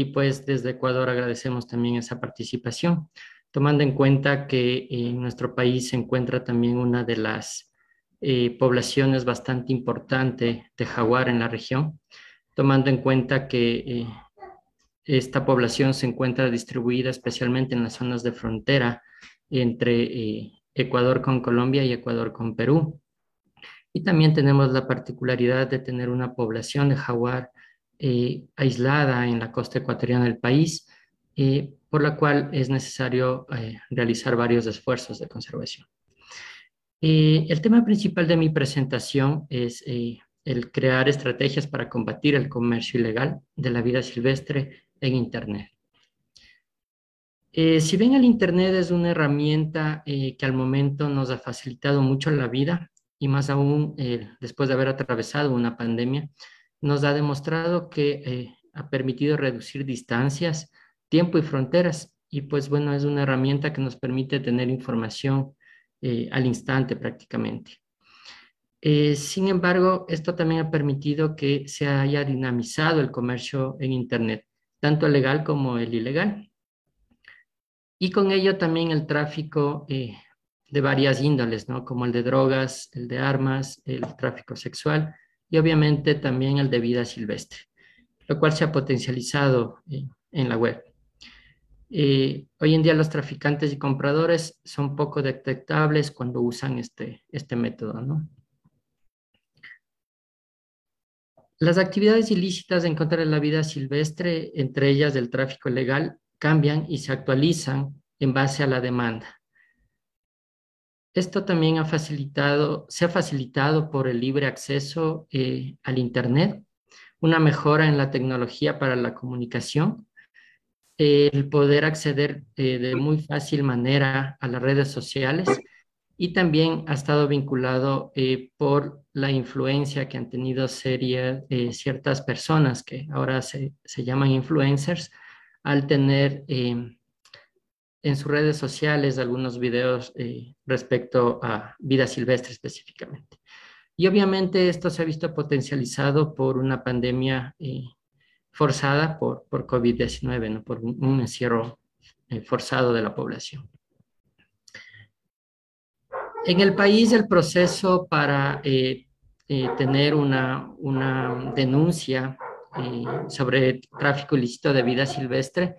y pues desde Ecuador agradecemos también esa participación, tomando en cuenta que en nuestro país se encuentra también una de las eh, poblaciones bastante importante de jaguar en la región, tomando en cuenta que eh, esta población se encuentra distribuida especialmente en las zonas de frontera entre eh, Ecuador con Colombia y Ecuador con Perú. Y también tenemos la particularidad de tener una población de jaguar eh, aislada en la costa ecuatoriana del país, eh, por la cual es necesario eh, realizar varios esfuerzos de conservación. el tema principal de mi presentación es el crear estrategias para combatir el comercio ilegal de la vida silvestre en Internet. si bien el Internet es una herramienta que al momento nos ha facilitado mucho la vida y más aún después de haber atravesado una pandemia, nos ha demostrado que eh, ha permitido reducir distancias, tiempo y fronteras. Y pues bueno, es una herramienta que nos permite tener información eh, al instante prácticamente. Eh, sin embargo, esto también ha permitido que se haya dinamizado el comercio en Internet, tanto el legal como el ilegal. Y con ello también el tráfico de varias índoles, ¿no? Como el de drogas, el de armas, el tráfico sexual y obviamente también el de vida silvestre, lo cual se ha potencializado en, la web. Eh, hoy en día los traficantes y compradores son poco detectables cuando usan este, este método. Las actividades ilícitas en contra de la vida silvestre, entre ellas del tráfico ilegal, cambian y se actualizan en base a la demanda. Esto también ha facilitado, se ha facilitado por el libre acceso eh, al Internet, una mejora en la tecnología para la comunicación, el poder acceder eh, de muy fácil manera a las redes sociales y también ha estado vinculado eh, por la influencia que han tenido ciertas personas que ahora se, se, llaman influencers al tener en sus redes sociales algunos videos eh, respecto a vida silvestre específicamente. Y obviamente esto se ha visto potencializado por una pandemia eh, forzada por, por COVID-19, ¿no? por un, encierro eh, forzado de la población. En el país el proceso para tener una, una denuncia sobre tráfico ilícito de vida silvestre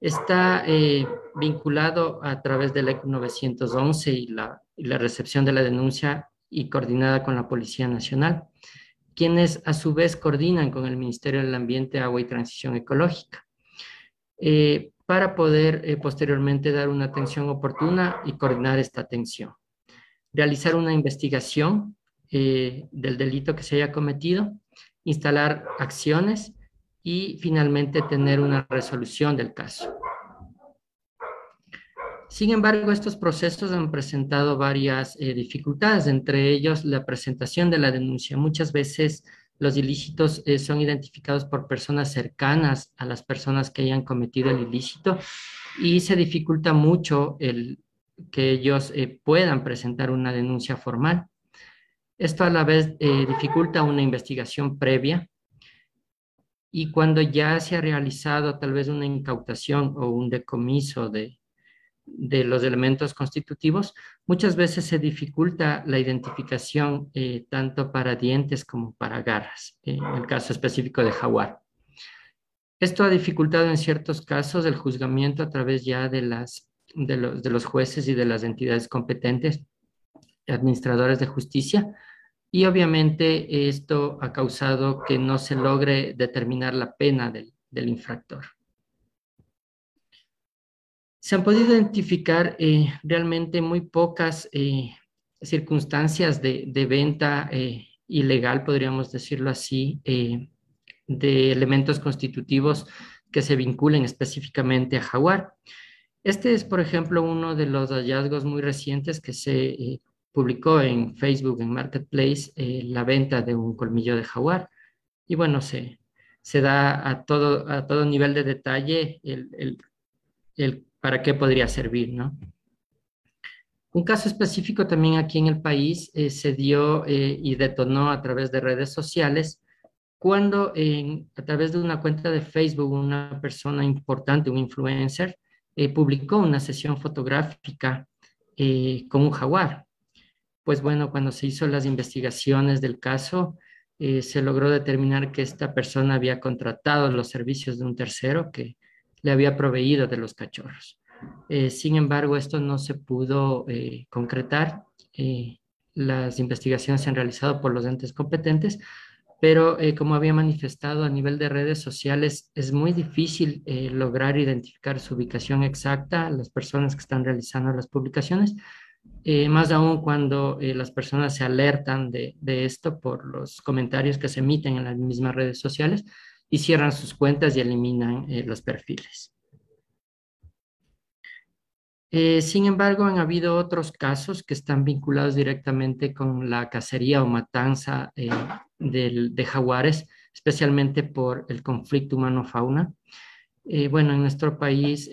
está eh, vinculado a través del ECO 911 y la, recepción de la denuncia y coordinada con la Policía Nacional, quienes a su vez coordinan con el Ministerio del Ambiente, Agua y Transición Ecológica, eh, para poder eh, posteriormente dar una atención oportuna y coordinar esta atención. Realizar una investigación del delito que se haya cometido, instalar acciones y finalmente tener una resolución del caso. Sin embargo, estos procesos han presentado varias eh, dificultades, entre ellos la presentación de la denuncia. Muchas veces los ilícitos eh, son identificados por personas cercanas a las personas que hayan cometido el ilícito y se dificulta mucho el que ellos eh, puedan presentar una denuncia formal. Esto a la vez dificulta una investigación previa y cuando ya se ha realizado tal vez una incautación o un decomiso de, los elementos constitutivos, muchas veces se dificulta la identificación eh, tanto para dientes como para garras, en el caso específico de jaguar. Esto ha dificultado en ciertos casos el juzgamiento a través ya de, las, de, los, de los jueces y de las entidades competentes, administradores de justicia, y obviamente esto ha causado que no se logre determinar la pena del, infractor. Se han podido identificar eh, realmente muy pocas eh, circunstancias de, venta eh, ilegal, podríamos decirlo así, de elementos constitutivos que se vinculen específicamente a jaguar. Este es, por ejemplo, uno de los hallazgos muy recientes que se publicó en Facebook, en Marketplace, eh, la venta de un colmillo de jaguar. Y bueno, se, se da a todo, a todo nivel de detalle el, el, para qué podría servir, ¿no? Un caso específico también aquí en el país eh, se dio eh, y detonó a través de redes sociales cuando a través de una cuenta de Facebook una persona importante, un influencer, eh, publicó una sesión fotográfica eh, con un jaguar. Pues bueno, cuando se hizo las investigaciones del caso, eh, se logró determinar que esta persona había contratado los servicios de un tercero que le había proveído de los cachorros. sin embargo, esto no se pudo concretar. las investigaciones se han realizado por los entes competentes, pero eh, como había manifestado a nivel de redes sociales, es muy difícil eh, lograr identificar su ubicación exacta las personas que están realizando las publicaciones, eh, más aún cuando las personas se alertan de, esto por los comentarios que se emiten en las mismas redes sociales y cierran sus cuentas y eliminan los perfiles. Eh, sin embargo, han habido otros casos que están vinculados directamente con la cacería o matanza eh, de jaguares, especialmente por el conflicto humano-fauna. Eh, bueno, en nuestro país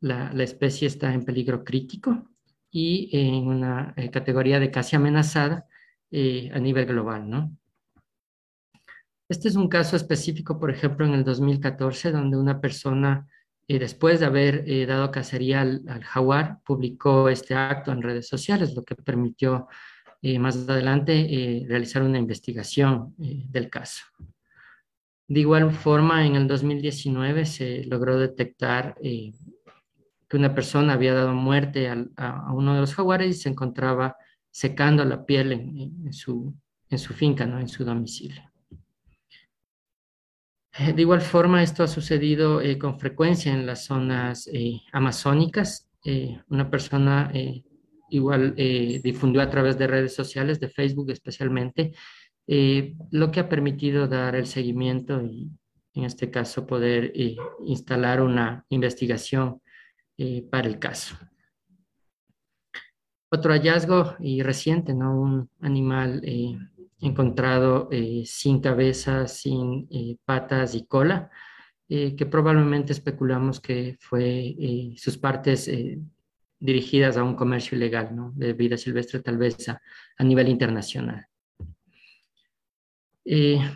la, especie está en peligro crítico y en una categoría de casi amenazada a nivel global, ¿no? Este es un caso específico, por ejemplo, en el 2014, donde una persona y después de haber eh, dado cacería al, jaguar, publicó este acto en redes sociales, lo que permitió eh, más adelante eh, realizar una investigación del caso. De igual forma, en el 2019 se logró detectar que una persona había dado muerte a, uno de los jaguares y se encontraba secando la piel en, su, finca, ¿no? en su domicilio. Eh, de igual forma, esto ha sucedido eh, con frecuencia en las zonas eh, amazónicas. una persona igual difundió a través de redes sociales, de Facebook especialmente, lo que ha permitido dar el seguimiento y, en este caso, poder instalar una investigación para el caso. Otro hallazgo y reciente, ¿no? Un animal encontrado eh, sin cabeza, sin eh, patas y cola, eh, que probablemente especulamos que fue sus partes dirigidas a un comercio ilegal ¿no? de vida silvestre, tal vez a nivel internacional.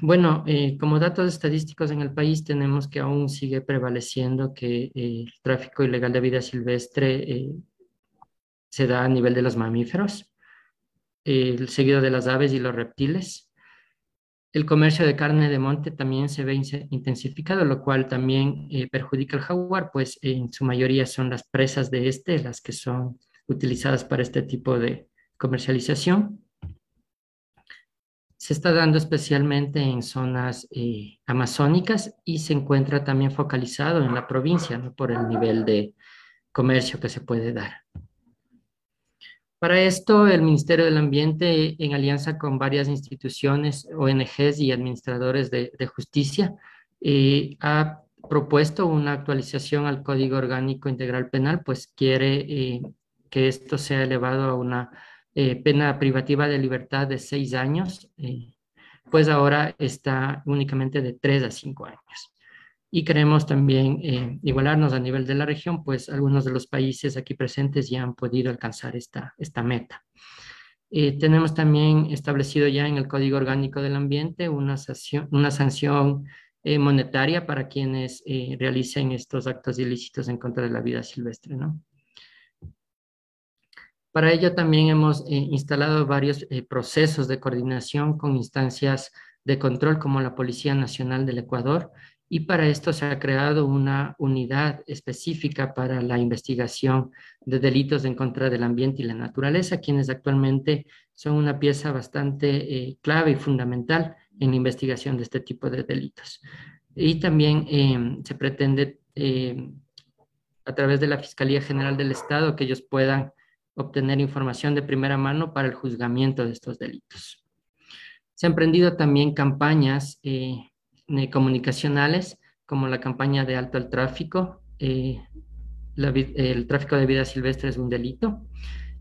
Bueno, como datos estadísticos en el país tenemos que aún sigue prevaleciendo que el tráfico ilegal de vida silvestre se da a nivel de los mamíferos seguido de las aves y los reptiles. El comercio de carne de monte también se ve intensificado, lo cual también eh, perjudica al jaguar, pues en su mayoría son las presas de este las que son utilizadas para este tipo de comercialización. Se está dando especialmente en zonas eh, amazónicas y se encuentra también focalizado en la provincia por el nivel de comercio que se puede dar. Para esto, el Ministerio del Ambiente, en alianza con varias instituciones, ONGs y administradores de, justicia, eh, ha propuesto una actualización al Código Orgánico Integral Penal, pues quiere eh, que esto sea elevado a una eh, pena privativa de libertad de seis años, pues ahora está únicamente de tres a cinco años y queremos también eh, igualarnos a nivel de la región, pues algunos de los países aquí presentes ya han podido alcanzar esta, esta meta. Eh, tenemos también establecido ya en el Código Orgánico del Ambiente una sanción, una sanción eh, monetaria para quienes realicen estos actos ilícitos en contra de la vida silvestre, ¿no? Para ello también hemos instalado varios procesos de coordinación con instancias de control como la Policía Nacional del Ecuador, y para esto se ha creado una unidad específica para la investigación de delitos en contra del ambiente y la naturaleza, quienes actualmente son una pieza bastante eh, clave y fundamental en la investigación de este tipo de delitos. Y también em, se pretende, em, a través de la Fiscalía General del Estado, que ellos puedan obtener información de primera mano para el juzgamiento de estos delitos. Se han emprendido también campañas eh, eh, comunicacionales, como la campaña de alto al tráfico, eh, el tráfico de vida silvestre es un delito,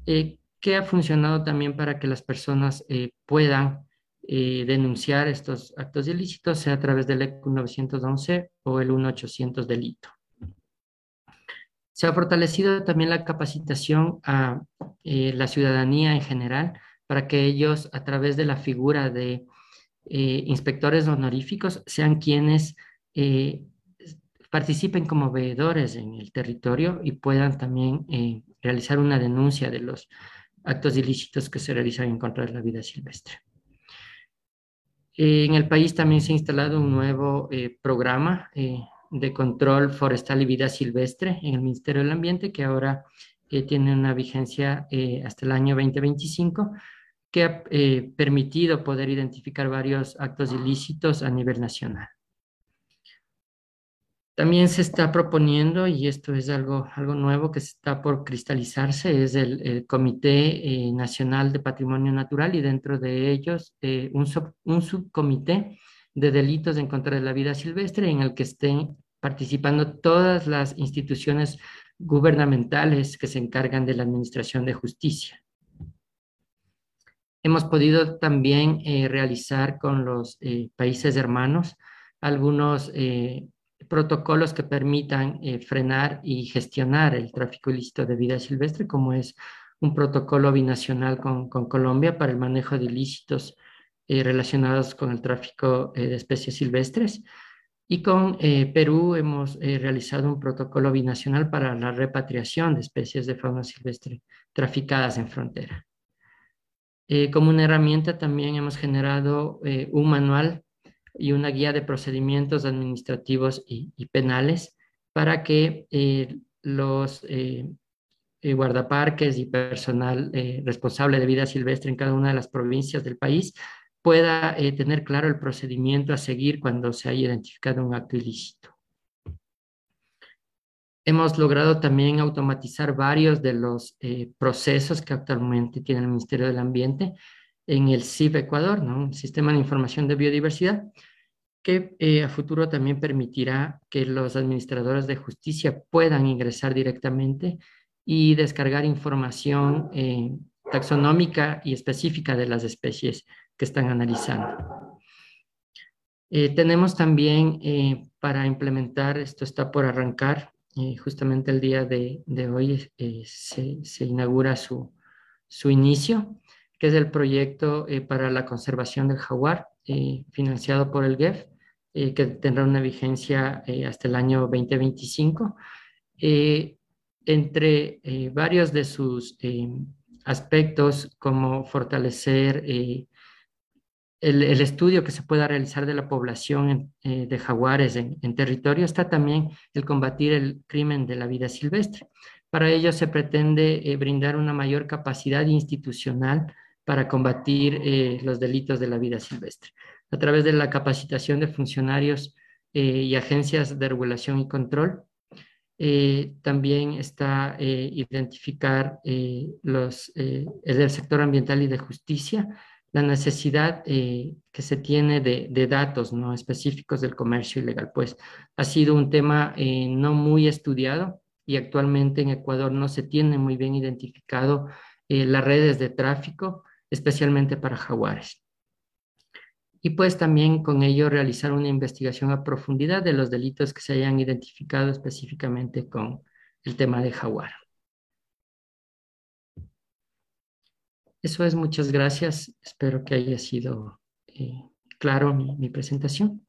eh, que ha funcionado también para que las personas puedan denunciar estos actos ilícitos, sea a través del ECU 911 o el 1800 delito. Se ha fortalecido también la capacitación a la ciudadanía en general para que ellos, a través de la figura de inspectores honoríficos sean quienes participen como veedores en el territorio y puedan también realizar una denuncia de los actos ilícitos que se realizan en contra de la vida silvestre. En el país también se ha instalado un nuevo eh, programa eh, de control forestal y vida silvestre en el Ministerio del Ambiente que ahora eh, tiene una vigencia hasta el año 2025 que ha permitido poder identificar varios actos ilícitos a nivel nacional. También se está proponiendo, y esto es algo, algo nuevo que está por cristalizarse, es el, Comité eh, Nacional de Patrimonio Natural y dentro de ellos eh, un, un, subcomité de delitos en contra de la vida silvestre en el que estén participando todas las instituciones gubernamentales que se encargan de la administración de justicia. Hemos podido también eh, realizar con los países hermanos algunos protocolos que permitan eh, frenar y gestionar el tráfico ilícito de vida silvestre, como es un protocolo binacional con, Colombia para el manejo de ilícitos eh, con el tráfico eh, de especies silvestres. Y con Perú hemos realizado un protocolo binacional para la repatriación de especies de fauna silvestre traficadas en frontera. como una herramienta también hemos generado un manual y una guía de procedimientos administrativos y, penales para que eh, los eh, eh, guardaparques y personal responsable de vida silvestre en cada una de las provincias del país pueda tener claro el procedimiento a seguir cuando se haya identificado un acto ilícito. Hemos logrado también automatizar varios de los procesos que actualmente tiene el Ministerio del Ambiente en el CIF Ecuador, ¿no? Sistema de Información de Biodiversidad, que eh, a futuro también permitirá que los administradores de justicia puedan ingresar directamente y descargar información eh, taxonómica y específica de las especies que están analizando. Eh, tenemos también para implementar, esto está por arrancar, justamente el día de, hoy se, se, inaugura su, su inicio, que es el proyecto para la conservación del jaguar, financiado por el GEF, eh, que tendrá una vigencia eh, hasta el año 2025. Eh, entre varios de sus aspectos, como fortalecer el, estudio que se pueda realizar de la población de jaguares en, territorio, está también el combatir el crimen de la vida silvestre. Para ello se pretende brindar una mayor capacidad institucional para combatir los delitos de la vida silvestre a través de la capacitación de funcionarios eh, y agencias de regulación y control. Eh, también está eh, identificar los, el sector ambiental y de justicia, la necesidad que se tiene de, datos no específicos del comercio ilegal, pues ha sido un tema no muy estudiado y actualmente en Ecuador no se tiene muy bien identificado las redes de tráfico, especialmente para jaguares y pues también con ello realizar una investigación a profundidad de los delitos que se hayan identificado específicamente con el tema de jaguar. Eso es, muchas gracias. Espero que haya sido eh, claro mi presentación.